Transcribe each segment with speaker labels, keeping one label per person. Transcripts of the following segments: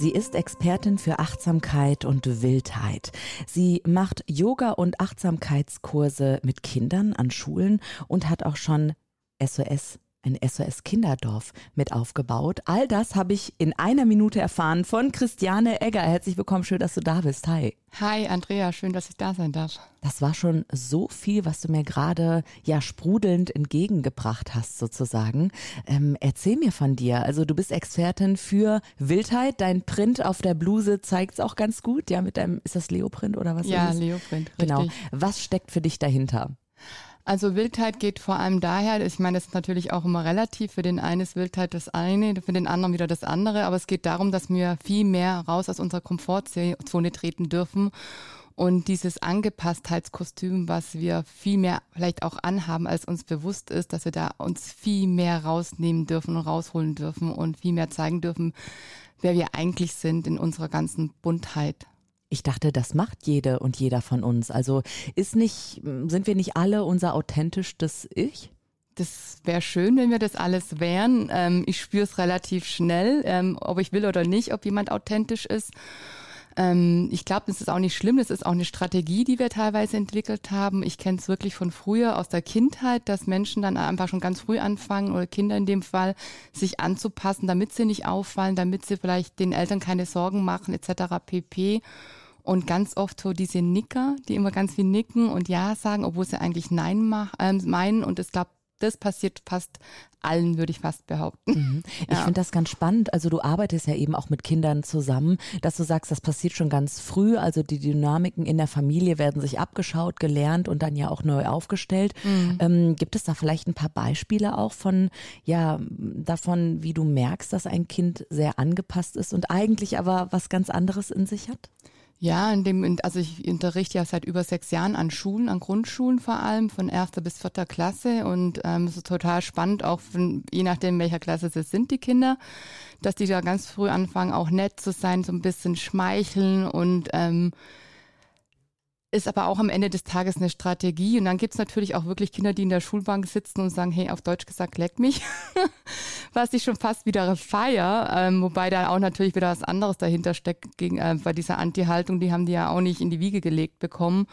Speaker 1: Sie ist Expertin für Achtsamkeit und Wildheit. Sie macht Yoga- und Achtsamkeitskurse mit Kindern an Schulen und hat auch schon SOS ein SOS Kinderdorf mit aufgebaut. All das habe ich in einer Minute erfahren von Christiane Egger. Herzlich willkommen, schön, dass du da bist. Hi.
Speaker 2: Hi Andrea, schön, dass ich da sein darf.
Speaker 1: Das war schon so viel, was du mir gerade ja sprudelnd entgegengebracht hast sozusagen. Ähm, erzähl mir von dir. Also du bist Expertin für Wildheit. Dein Print auf der Bluse zeigt es auch ganz gut. Ja, mit deinem, ist das Leoprint oder was?
Speaker 2: Ja? Leoprint.
Speaker 1: Genau.
Speaker 2: Richtig.
Speaker 1: Was steckt für dich dahinter?
Speaker 2: Also Wildheit geht vor allem daher, ich meine, das ist natürlich auch immer relativ. Für den einen ist Wildheit das eine, für den anderen wieder das andere. Aber es geht darum, dass wir viel mehr raus aus unserer Komfortzone treten dürfen. Und dieses Angepasstheitskostüm, was wir viel mehr vielleicht auch anhaben, als uns bewusst ist, dass wir da uns viel mehr rausnehmen dürfen und rausholen dürfen und viel mehr zeigen dürfen, wer wir eigentlich sind in unserer ganzen Buntheit.
Speaker 1: Ich dachte, das macht jede und jeder von uns. Also ist nicht, sind wir nicht alle unser authentischstes Ich?
Speaker 2: Das wäre schön, wenn wir das alles wären. Ähm, ich spüre es relativ schnell, ähm, ob ich will oder nicht, ob jemand authentisch ist. Ähm, ich glaube, das ist auch nicht schlimm. Das ist auch eine Strategie, die wir teilweise entwickelt haben. Ich kenne es wirklich von früher aus der Kindheit, dass Menschen dann einfach schon ganz früh anfangen oder Kinder in dem Fall, sich anzupassen, damit sie nicht auffallen, damit sie vielleicht den Eltern keine Sorgen machen etc. pp. Und ganz oft so diese Nicker, die immer ganz viel nicken und Ja sagen, obwohl sie eigentlich Nein mach, äh, meinen. Und ich glaube, das passiert fast allen, würde ich fast behaupten.
Speaker 1: Mhm. Ich
Speaker 2: Ja.
Speaker 1: finde das ganz spannend. Also du arbeitest ja eben auch mit Kindern zusammen, dass du sagst, das passiert schon ganz früh. Also die Dynamiken in der Familie werden sich abgeschaut, gelernt und dann ja auch neu aufgestellt.
Speaker 2: Mhm.
Speaker 1: Ähm, gibt es da vielleicht ein paar Beispiele auch von, ja, davon, wie du merkst, dass ein Kind sehr angepasst ist und eigentlich aber was ganz anderes in sich hat?
Speaker 2: Ja, in dem, also ich unterrichte ja seit über sechs Jahren an Schulen, an Grundschulen vor allem, von erster bis vierter Klasse. Und ähm, es ist total spannend, auch von, je nachdem, welcher Klasse sie sind, die Kinder, dass die da ganz früh anfangen, auch nett zu sein, so ein bisschen schmeicheln und ähm, ist aber auch am Ende des Tages eine Strategie. Und dann gibt's natürlich auch wirklich Kinder, die in der Schulbank sitzen und sagen, hey, auf Deutsch gesagt, leck mich. was ich schon fast wieder feier, ähm, wobei da auch natürlich wieder was anderes dahinter steckt gegen, äh, bei dieser Anti-Haltung, die haben die ja auch nicht in die Wiege gelegt bekommen.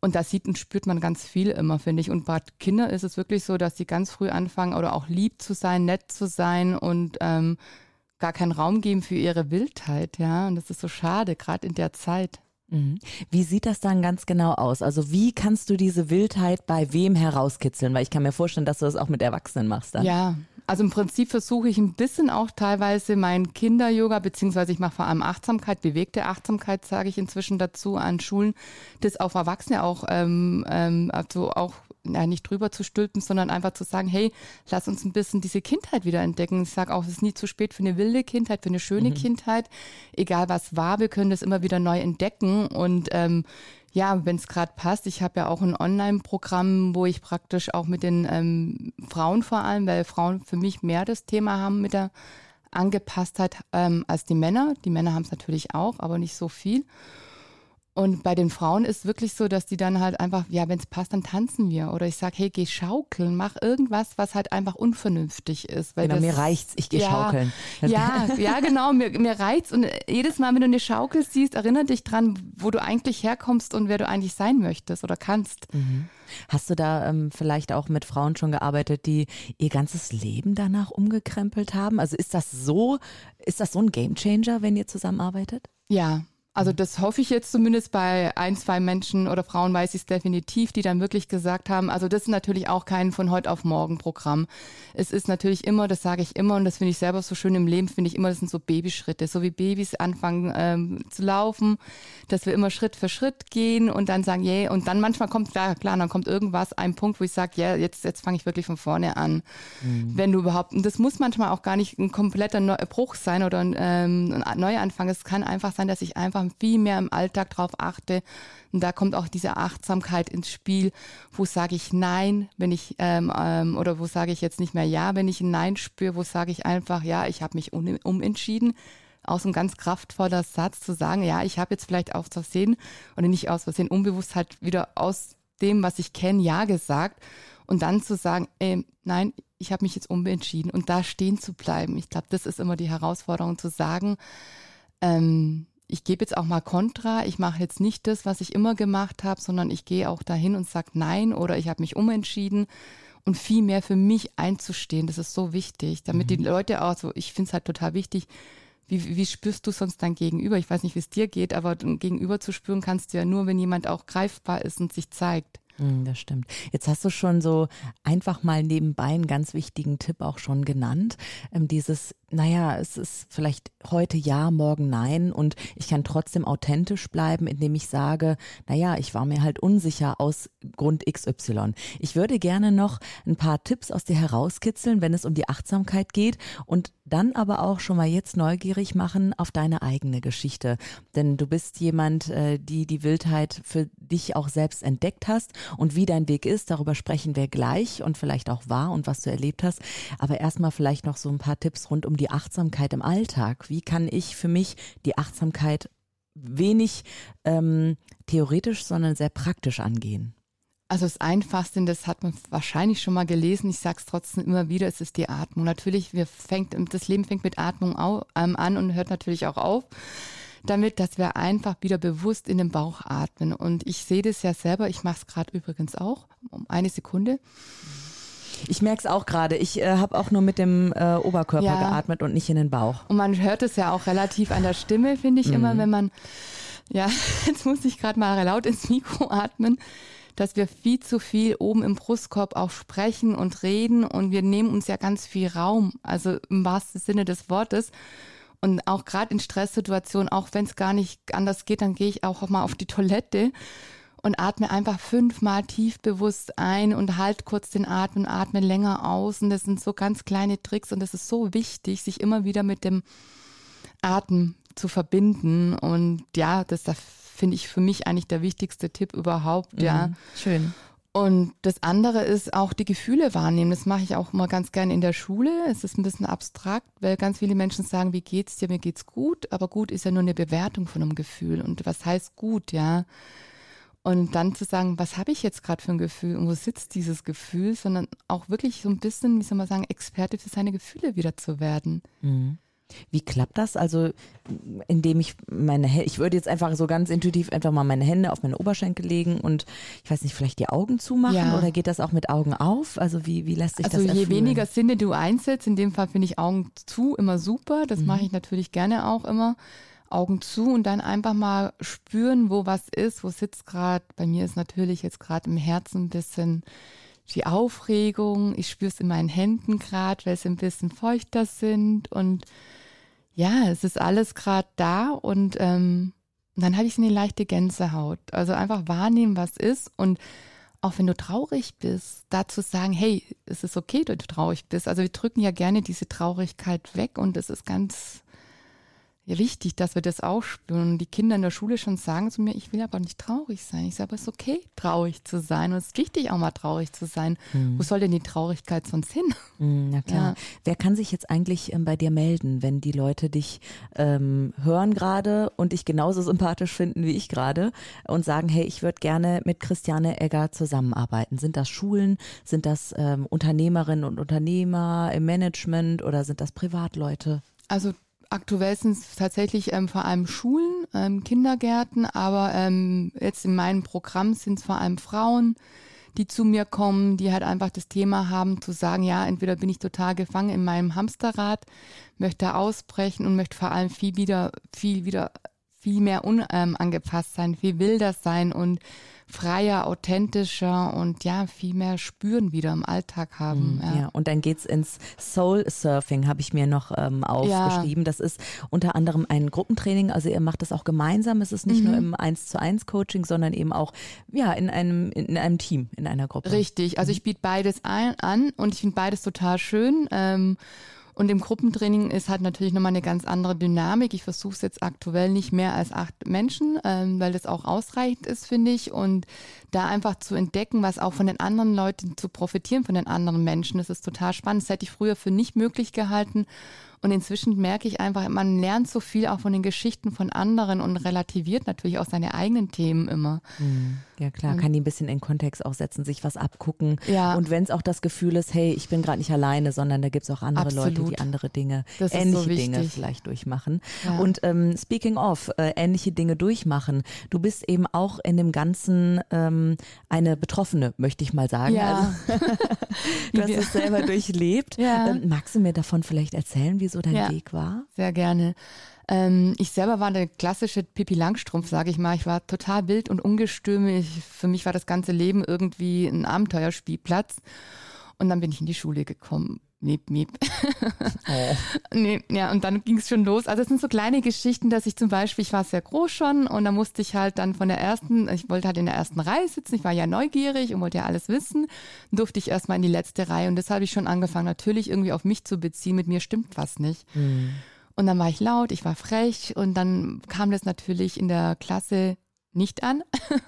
Speaker 2: Und da sieht und spürt man ganz viel immer, finde ich. Und bei Kindern ist es wirklich so, dass sie ganz früh anfangen oder auch lieb zu sein, nett zu sein und ähm, gar keinen Raum geben für ihre Wildheit, ja. Und das ist so schade, gerade in der Zeit.
Speaker 1: Mhm. Wie sieht das dann ganz genau aus? Also wie kannst du diese Wildheit bei wem herauskitzeln? Weil ich kann mir vorstellen, dass du das auch mit Erwachsenen machst dann.
Speaker 2: Ja, also im Prinzip versuche ich ein bisschen auch teilweise mein Kinder-Yoga, beziehungsweise ich mache vor allem Achtsamkeit, bewegte Achtsamkeit, sage ich inzwischen dazu an Schulen, das auf Erwachsene auch, ähm, ähm, also auch ja, nicht drüber zu stülpen, sondern einfach zu sagen, hey, lass uns ein bisschen diese Kindheit wieder entdecken. Ich sage auch, es ist nie zu spät für eine wilde Kindheit, für eine schöne Kindheit. Egal was war, wir können das immer wieder neu entdecken und ähm, ja, wenn es gerade passt, ich habe ja auch ein Online-Programm, wo ich praktisch auch mit den ähm, Frauen vor allem, weil Frauen für mich mehr das Thema haben mit der Angepasstheit ähm, als die Männer. Die Männer haben es natürlich auch, aber nicht so viel. Und bei den Frauen ist wirklich so, dass die dann halt einfach, ja, wenn es passt, dann tanzen wir. Oder ich sage, hey, geh schaukeln, mach irgendwas, was halt einfach unvernünftig ist. Weil
Speaker 1: Genau,
Speaker 2: das,
Speaker 1: mir reicht's, ich gehe
Speaker 2: ja,
Speaker 1: schaukeln.
Speaker 2: Ja, ja, genau, mir, mir reizt. Und jedes Mal, wenn du eine Schaukel siehst, erinnere dich dran, wo du eigentlich herkommst und wer du eigentlich sein möchtest oder kannst.
Speaker 1: Hast du da ähm, vielleicht auch mit Frauen schon gearbeitet, die ihr ganzes Leben danach umgekrempelt haben? Also ist das so, ist das so ein Gamechanger, wenn ihr zusammenarbeitet?
Speaker 2: Ja, also das hoffe ich jetzt zumindest bei ein, zwei Menschen oder Frauen weiß ich es definitiv, die dann wirklich gesagt haben, also das ist natürlich auch kein von heute auf morgen Programm. Es ist natürlich immer, das sage ich immer und das finde ich selber so schön im Leben, finde ich immer, das sind so Babyschritte, so wie Babys anfangen ähm, zu laufen, dass wir immer Schritt für Schritt gehen und dann sagen, yeah, und dann manchmal kommt, klar, klar dann kommt irgendwas, ein Punkt, wo ich sage, ja, yeah, jetzt, jetzt fange ich wirklich von vorne an. Wenn du überhaupt, und das muss manchmal auch gar nicht ein kompletter Neu Bruch sein oder ein, ähm, ein Neuanfang, es kann einfach sein, dass ich einfach einfach viel mehr im Alltag drauf achte. Und da kommt auch diese Achtsamkeit ins Spiel. Wo sage ich Nein, wenn ich, ähm, ähm, oder wo sage ich jetzt nicht mehr Ja, wenn ich ein Nein spüre, wo sage ich einfach, ja, ich habe mich um, umentschieden aus ein ganz kraftvoller Satz zu sagen, ja, ich habe jetzt vielleicht aus Versehen oder nicht aus Versehen unbewusst halt wieder aus dem, was ich kenne, ja gesagt und dann zu sagen, ey, nein, ich habe mich jetzt umentschieden und da stehen zu bleiben. Ich glaube, das ist immer die Herausforderung zu sagen, ähm, ich gebe jetzt auch mal Kontra, ich mache jetzt nicht das, was ich immer gemacht habe, sondern ich gehe auch dahin und sage nein oder ich habe mich umentschieden und viel mehr für mich einzustehen. Das ist so wichtig, damit mhm. die Leute auch so, ich finde es halt total wichtig, wie, wie spürst du sonst dein Gegenüber? Ich weiß nicht, wie es dir geht, aber Gegenüber zu spüren kannst du ja nur, wenn jemand auch greifbar ist und sich zeigt.
Speaker 1: Hm, das stimmt. Jetzt hast du schon so einfach mal nebenbei einen ganz wichtigen Tipp auch schon genannt. Ähm, dieses, naja, es ist vielleicht heute ja, morgen nein und ich kann trotzdem authentisch bleiben, indem ich sage, naja, ich war mir halt unsicher aus Grund XY. Ich würde gerne noch ein paar Tipps aus dir herauskitzeln, wenn es um die Achtsamkeit geht und dann aber auch schon mal jetzt neugierig machen auf deine eigene Geschichte. Denn du bist jemand, äh, die die Wildheit für dich auch selbst entdeckt hast und wie dein Weg ist, darüber sprechen wir gleich und vielleicht auch war und was du erlebt hast. Aber erstmal vielleicht noch so ein paar Tipps rund um die Achtsamkeit im Alltag. Wie kann ich für mich die Achtsamkeit wenig ähm, theoretisch, sondern sehr praktisch angehen?
Speaker 2: Also das Einfachste, das hat man wahrscheinlich schon mal gelesen, ich sage es trotzdem immer wieder, es ist die Atmung. Natürlich, wir fängt, das Leben fängt mit Atmung au, ähm, an und hört natürlich auch auf damit, dass wir einfach wieder bewusst in den Bauch atmen. Und ich sehe das ja selber, ich mache es gerade übrigens auch, um eine Sekunde.
Speaker 1: Ich merke es auch gerade. Ich äh, habe auch nur mit dem äh, Oberkörper ja. geatmet und nicht in den Bauch.
Speaker 2: Und man hört es ja auch relativ an der Stimme, finde ich mhm. immer, wenn man, ja, jetzt muss ich gerade mal laut ins Mikro atmen, dass wir viel zu viel oben im Brustkorb auch sprechen und reden und wir nehmen uns ja ganz viel Raum, also im wahrsten Sinne des Wortes. Und auch gerade in Stresssituationen, auch wenn es gar nicht anders geht, dann gehe ich auch mal auf die Toilette und atme einfach fünfmal tief bewusst ein und halt kurz den Atem und atme länger aus. Und das sind so ganz kleine Tricks und das ist so wichtig, sich immer wieder mit dem Atem zu verbinden. Und ja, das da finde ich für mich eigentlich der wichtigste Tipp überhaupt, mhm, ja.
Speaker 1: Schön.
Speaker 2: Und das andere ist auch die Gefühle wahrnehmen. Das mache ich auch immer ganz gerne in der Schule. Es ist ein bisschen abstrakt, weil ganz viele Menschen sagen, wie geht's dir? Mir geht's gut. Aber gut ist ja nur eine Bewertung von einem Gefühl. Und was heißt gut, ja? Und dann zu sagen, was habe ich jetzt gerade für ein Gefühl und wo sitzt dieses Gefühl, sondern auch wirklich so ein bisschen, wie soll man sagen, Experte für seine Gefühle wieder zu werden.
Speaker 1: Mhm. Wie klappt das? Also, indem ich meine, ich würde jetzt einfach so ganz intuitiv einfach mal meine Hände auf meine Oberschenkel legen und ich weiß nicht, vielleicht die Augen zumachen ja. oder geht das auch mit Augen auf? Also, wie, wie lässt sich
Speaker 2: also
Speaker 1: das
Speaker 2: Also, je weniger Sinne du einsetzt, in dem Fall finde ich Augen zu immer super. Das mhm. mache ich natürlich gerne auch immer. Augen zu und dann einfach mal spüren, wo was ist, wo sitzt gerade. Bei mir ist natürlich jetzt gerade im Herzen ein bisschen die Aufregung. Ich spüre es in meinen Händen gerade, weil sie ein bisschen feuchter sind und ja, es ist alles gerade da und ähm, dann habe ich eine leichte Gänsehaut. Also einfach wahrnehmen, was ist und auch wenn du traurig bist, dazu sagen, hey, es ist okay, dass du traurig bist. Also wir drücken ja gerne diese Traurigkeit weg und es ist ganz ja, wichtig, dass wir das auch spüren. Und die Kinder in der Schule schon sagen zu mir, ich will aber nicht traurig sein. Ich sage, aber es ist okay, traurig zu sein. Und es ist wichtig, auch mal traurig zu sein. Mhm. Wo soll denn die Traurigkeit sonst hin?
Speaker 1: Mhm, na klar. Ja. Wer kann sich jetzt eigentlich ähm, bei dir melden, wenn die Leute dich ähm, hören gerade und dich genauso sympathisch finden wie ich gerade und sagen, hey, ich würde gerne mit Christiane Egger zusammenarbeiten? Sind das Schulen? Sind das ähm, Unternehmerinnen und Unternehmer im Management oder sind das Privatleute?
Speaker 2: Also Aktuell sind es tatsächlich ähm, vor allem Schulen, ähm, Kindergärten, aber ähm, jetzt in meinem Programm sind es vor allem Frauen, die zu mir kommen, die halt einfach das Thema haben, zu sagen, ja, entweder bin ich total gefangen in meinem Hamsterrad, möchte ausbrechen und möchte vor allem viel wieder, viel wieder, viel mehr unangepasst sein, viel wilder sein und freier, authentischer und ja, viel mehr Spüren wieder im Alltag haben.
Speaker 1: Mhm, ja. ja. und dann geht's ins Soul Surfing, habe ich mir noch ähm, aufgeschrieben. Ja. Das ist unter anderem ein Gruppentraining, also ihr macht das auch gemeinsam. Es ist nicht mhm. nur im 1 zu 1 Coaching, sondern eben auch ja, in einem, in einem Team, in einer Gruppe.
Speaker 2: Richtig, also mhm. ich biete beides ein, an und ich finde beides total schön. Ähm, Und im Gruppentraining ist halt natürlich nochmal eine ganz andere Dynamik. Ich versuche es jetzt aktuell nicht mehr als acht Menschen, ähm, weil das auch ausreichend ist, finde ich. Und da einfach zu entdecken, was auch von den anderen Leuten zu profitieren, von den anderen Menschen, das ist total spannend. Das hätte ich früher für nicht möglich gehalten. Und inzwischen merke ich einfach, man lernt so viel auch von den Geschichten von anderen und relativiert natürlich auch seine eigenen Themen immer.
Speaker 1: Mhm. Ja klar, kann die ein bisschen in Kontext auch setzen, sich was abgucken.
Speaker 2: Ja.
Speaker 1: Und wenn es auch das Gefühl ist, hey, ich bin gerade nicht alleine, sondern da gibt es auch andere
Speaker 2: Absolut.
Speaker 1: Leute, die andere Dinge,
Speaker 2: Das
Speaker 1: ähnliche
Speaker 2: so
Speaker 1: Dinge vielleicht durchmachen.
Speaker 2: Ja.
Speaker 1: Und ähm, speaking of, äh, ähnliche Dinge durchmachen, du bist eben auch in dem Ganzen ähm, eine Betroffene, möchte ich mal sagen.
Speaker 2: Ja.
Speaker 1: Also, du hast es selber durchlebt.
Speaker 2: Ja.
Speaker 1: Ähm, magst du mir davon vielleicht erzählen, wie so dein
Speaker 2: Ja.
Speaker 1: Weg war?
Speaker 2: Sehr gerne. Ähm, ich selber war eine klassische Pippi Langstrumpf, sage ich mal. Ich war total wild und ungestüm. Ich, für mich war das ganze Leben irgendwie ein Abenteuerspielplatz. Und dann bin ich in die Schule gekommen. Miep, miep.
Speaker 1: Oh.
Speaker 2: Nee, ja, und dann ging es schon los. Also es sind so kleine Geschichten, dass ich zum Beispiel, ich war sehr groß schon und da musste ich halt dann von der ersten, ich wollte halt in der ersten Reihe sitzen, ich war ja neugierig und wollte ja alles wissen, durfte ich erstmal in die letzte Reihe und das habe ich schon angefangen, natürlich irgendwie auf mich zu beziehen, mit mir stimmt was nicht. Und dann war ich laut, ich war frech und dann kam das natürlich in der Klasse nicht an.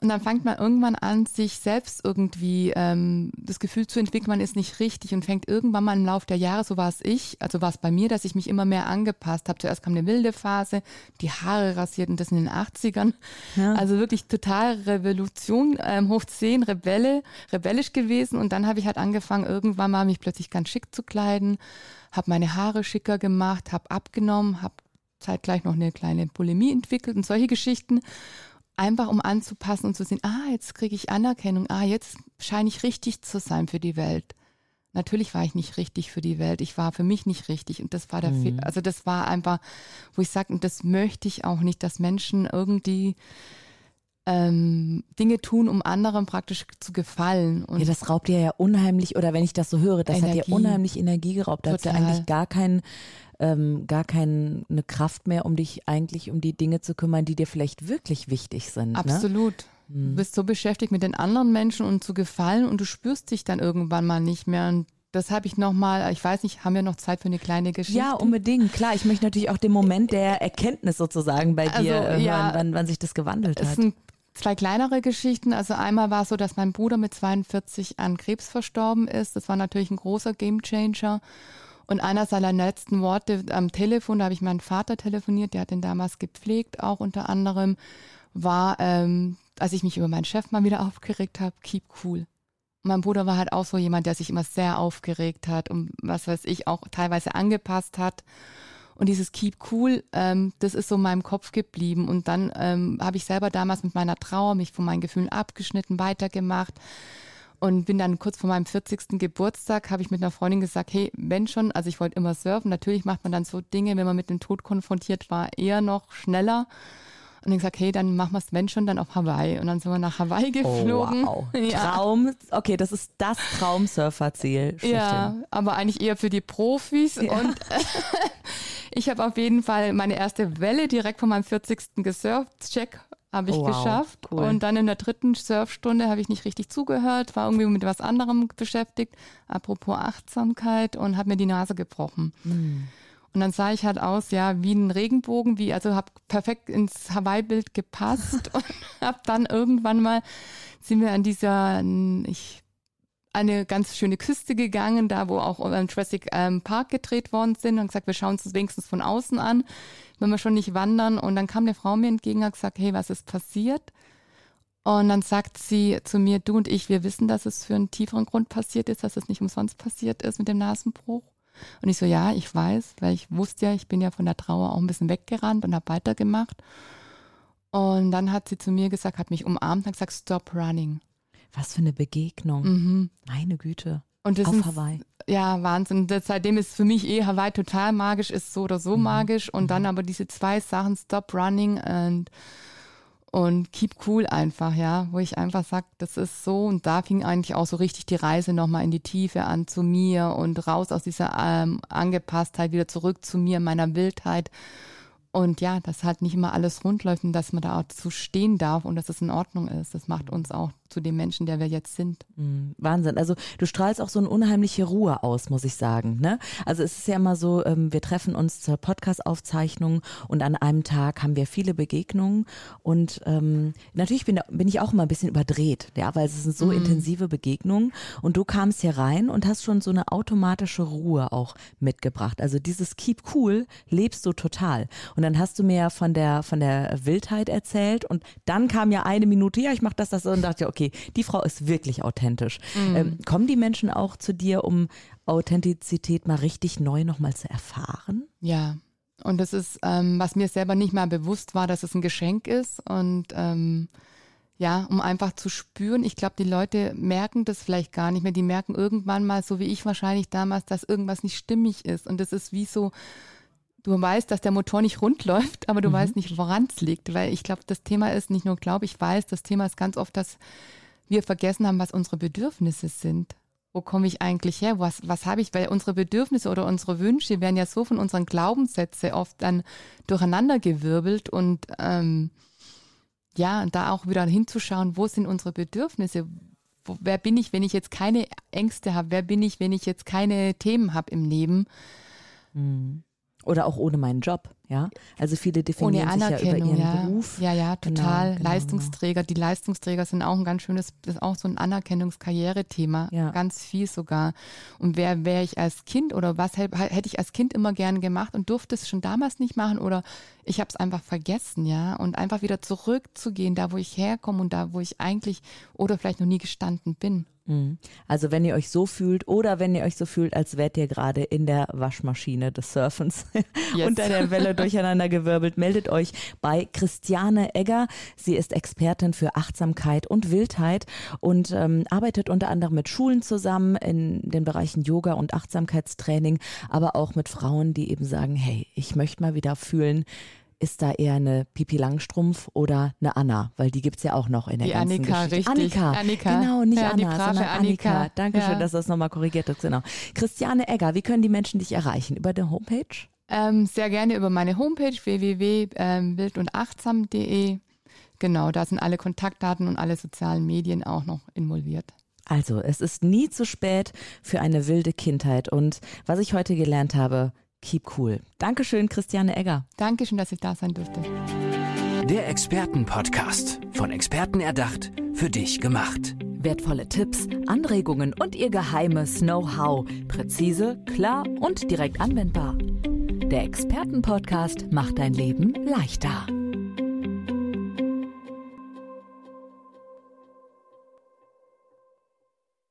Speaker 2: Und dann fängt man irgendwann an, sich selbst irgendwie ähm, das Gefühl zu entwickeln, man ist nicht richtig und fängt irgendwann mal im Laufe der Jahre, so war es ich, also war es bei mir, dass ich mich immer mehr angepasst habe. Zuerst kam eine wilde Phase, die Haare rasiert und das in den 80ern.
Speaker 1: Ja.
Speaker 2: Also wirklich total Revolution, ähm, hoch 10, Rebelle, rebellisch gewesen. Und dann habe ich halt angefangen, irgendwann mal mich plötzlich ganz schick zu kleiden, habe meine Haare schicker gemacht, habe abgenommen, habe zeitgleich noch eine kleine Bulimie entwickelt und solche Geschichten einfach um anzupassen und zu sehen, ah, jetzt kriege ich Anerkennung, ah, jetzt scheine ich richtig zu sein für die Welt. Natürlich war ich nicht richtig für die Welt, ich war für mich nicht richtig und das war der Fehler. Also das war einfach, wo ich sage, und das möchte ich auch nicht, dass Menschen irgendwie ähm, Dinge tun, um anderen praktisch zu gefallen. Und
Speaker 1: Ja, das raubt dir ja unheimlich, oder wenn ich das so höre, das hat
Speaker 2: Energie.
Speaker 1: dir unheimlich Energie geraubt. Da hast du eigentlich gar kein, ähm, gar keine Kraft mehr, um dich eigentlich um die Dinge zu kümmern, die dir vielleicht wirklich wichtig sind. Ne?
Speaker 2: Absolut. Du bist so beschäftigt mit den anderen Menschen und zu gefallen und du spürst dich dann irgendwann mal nicht mehr. Und das habe ich nochmal, ich weiß nicht, haben wir noch Zeit für eine kleine Geschichte?
Speaker 1: Ja, unbedingt. Klar, ich möchte natürlich auch den Moment der Erkenntnis sozusagen bei
Speaker 2: Also,
Speaker 1: dir äh,
Speaker 2: ja.
Speaker 1: hören, wann, wann sich das gewandelt hat.
Speaker 2: sind zwei kleinere Geschichten. Also einmal war es so, dass mein Bruder mit 42 an Krebs verstorben ist. Das war natürlich ein großer Gamechanger. Und einer seiner letzten Worte am Telefon, da habe ich meinen Vater telefoniert, der hat den damals gepflegt, auch unter anderem, war, ähm, als ich mich über meinen Chef mal wieder aufgeregt habe, keep cool. Und mein Bruder war halt auch so jemand, der sich immer sehr aufgeregt hat und was weiß ich, auch teilweise angepasst hat. Und dieses Keep Cool, ähm, das ist so in meinem Kopf geblieben. Und dann ähm, habe ich selber damals mit meiner Trauer mich von meinen Gefühlen abgeschnitten, weitergemacht. Und bin dann kurz vor meinem 40. Geburtstag, habe ich mit einer Freundin gesagt, hey, wenn schon, also ich wollte immer surfen, natürlich macht man dann so Dinge, wenn man mit dem Tod konfrontiert war, eher noch schneller. Und dann gesagt, hey, dann machen wir es, wenn schon, dann auf Hawaii. Und dann sind wir nach Hawaii geflogen.
Speaker 1: Oh, wow.
Speaker 2: Ja.
Speaker 1: Traum, okay, das ist das Traumsurferziel.
Speaker 2: Ja, aber eigentlich eher für die Profis. Und ich habe auf jeden Fall meine erste Welle direkt von meinem 40. gesurft. Check habe ich
Speaker 1: wow,
Speaker 2: geschafft.
Speaker 1: cool.
Speaker 2: Und dann in der dritten Surfstunde habe ich nicht richtig zugehört, war irgendwie mit was anderem beschäftigt, apropos Achtsamkeit und habe mir die Nase gebrochen.
Speaker 1: Hm.
Speaker 2: Und dann sah ich halt aus, ja, wie ein Regenbogen, wie, also habe perfekt ins Hawaii-Bild gepasst und habe dann irgendwann mal, sind wir an dieser, ich, eine ganz schöne Küste gegangen, da wo auch Jurassic ähm, Park gedreht worden sind und gesagt, wir schauen uns wenigstens von außen an, wenn wir schon nicht wandern. Und dann kam eine Frau mir entgegen und hat gesagt, hey, was ist passiert? Und dann sagt sie zu mir, du und ich, wir wissen, dass es für einen tieferen Grund passiert ist, dass es nicht umsonst passiert ist mit dem Nasenbruch. Und ich so, ja, ich weiß, weil ich wusste ja, ich bin ja von der Trauer auch ein bisschen weggerannt und habe weitergemacht. Und dann hat sie zu mir gesagt, hat mich umarmt und hat gesagt, stop running.
Speaker 1: Was für eine Begegnung.
Speaker 2: Mhm.
Speaker 1: Meine Güte.
Speaker 2: Und das
Speaker 1: Auf
Speaker 2: sind,
Speaker 1: Hawaii.
Speaker 2: Ja, Wahnsinn. Das, seitdem ist für mich eh Hawaii total magisch, ist so oder so magisch. Und dann aber diese zwei Sachen, Stop Running und, und Keep Cool einfach, ja, wo ich einfach sag, das ist so. Und da fing eigentlich auch so richtig die Reise nochmal in die Tiefe an zu mir und raus aus dieser ähm, Angepasstheit wieder zurück zu mir, meiner Wildheit. Und ja, dass halt nicht immer alles rund läuft und dass man da auch zu stehen darf und dass es in Ordnung ist. Das macht uns auch zu dem Menschen, der wir jetzt sind.
Speaker 1: Mhm, Wahnsinn. Also du strahlst auch so eine unheimliche Ruhe aus, muss ich sagen. Ne? Also es ist ja immer so, ähm, wir treffen uns zur Podcast-Aufzeichnung und an einem Tag haben wir viele Begegnungen und ähm, natürlich bin, bin ich auch immer ein bisschen überdreht, ja, weil es sind so mhm. intensive Begegnungen und du kamst hier rein und hast schon so eine automatische Ruhe auch mitgebracht. Also dieses Keep Cool lebst du total. Und dann hast du mir von der von der Wildheit erzählt und dann kam ja eine Minute, ja, ich mache das, das und dachte, okay, die Frau ist wirklich authentisch. Mhm. Ähm, kommen die Menschen auch zu dir, um Authentizität mal richtig neu nochmal zu erfahren?
Speaker 2: Ja. Und das ist, ähm, was mir selber nicht mal bewusst war, dass es ein Geschenk ist. Und ähm, ja, um einfach zu spüren, ich glaube, die Leute merken das vielleicht gar nicht mehr. Die merken irgendwann mal, so wie ich wahrscheinlich damals, dass irgendwas nicht stimmig ist. Und das ist wie so, du weißt, dass der Motor nicht rund läuft, aber du mhm. weißt nicht, woran es liegt. Weil ich glaube, das Thema ist nicht nur, glaube ich, weiß, das Thema ist ganz oft, dass wir vergessen haben, was unsere Bedürfnisse sind. Wo komme ich eigentlich her? Was, was habe ich? Weil unsere Bedürfnisse oder unsere Wünsche werden ja so von unseren Glaubenssätzen oft dann durcheinandergewirbelt und ähm, ja, da auch wieder hinzuschauen, wo sind unsere Bedürfnisse? Wo, wer bin ich, wenn ich jetzt keine Ängste habe? Wer bin ich, wenn ich jetzt keine Themen habe im Leben?
Speaker 1: Mhm. Oder auch ohne meinen Job, ja. Also viele definieren sich ja über ihren
Speaker 2: ja.
Speaker 1: Beruf.
Speaker 2: Ja, ja, genau, total. Genau, Leistungsträger, genau. die Leistungsträger sind auch ein ganz schönes, das ist auch so ein Anerkennungskarrierethema, ja. ganz viel sogar. Und wer wäre ich als Kind oder was hätte ich als Kind immer gern gemacht und durfte es schon damals nicht machen oder ich habe es einfach vergessen, ja. Und einfach wieder zurückzugehen, da wo ich herkomme und da wo ich eigentlich oder vielleicht noch nie gestanden bin.
Speaker 1: Mhm. Also wenn ihr euch so fühlt oder wenn ihr euch so fühlt, als wärt ihr gerade in der Waschmaschine des Surfens yes. unter der Welle durcheinander gewirbelt, meldet euch bei Christiane Egger. Sie ist Expertin für Achtsamkeit und Wildheit und ähm, arbeitet unter anderem mit Schulen zusammen in den Bereichen Yoga und Achtsamkeitstraining, aber auch mit Frauen, die eben sagen, hey, ich möchte mal wieder fühlen, ist da eher eine Pipi Langstrumpf oder eine Anna, weil die gibt es ja auch noch in der
Speaker 2: die
Speaker 1: ganzen
Speaker 2: Annika,
Speaker 1: Geschichte.
Speaker 2: Richtig.
Speaker 1: Annika,
Speaker 2: Annika.
Speaker 1: genau, nicht
Speaker 2: ja,
Speaker 1: Anna, sondern Annika. Annika. Dankeschön,
Speaker 2: ja.
Speaker 1: dass das nochmal korrigiert ist, genau. Christiane Egger, wie können die Menschen dich erreichen? Über der Homepage?
Speaker 2: Ähm, sehr gerne über meine Homepage www.wildundachtsam.de. Genau, da sind alle Kontaktdaten und alle sozialen Medien auch noch involviert.
Speaker 1: Also, es ist nie zu spät für eine wilde Kindheit. Und was ich heute gelernt habe, Keep cool. Dankeschön, Christiane Egger.
Speaker 2: Dankeschön, dass ich da sein durfte.
Speaker 3: Der Expertenpodcast. Von Experten erdacht, für dich gemacht.
Speaker 1: Wertvolle Tipps, Anregungen und ihr geheimes Know-how. Präzise, klar und direkt anwendbar. Der Expertenpodcast macht dein Leben leichter.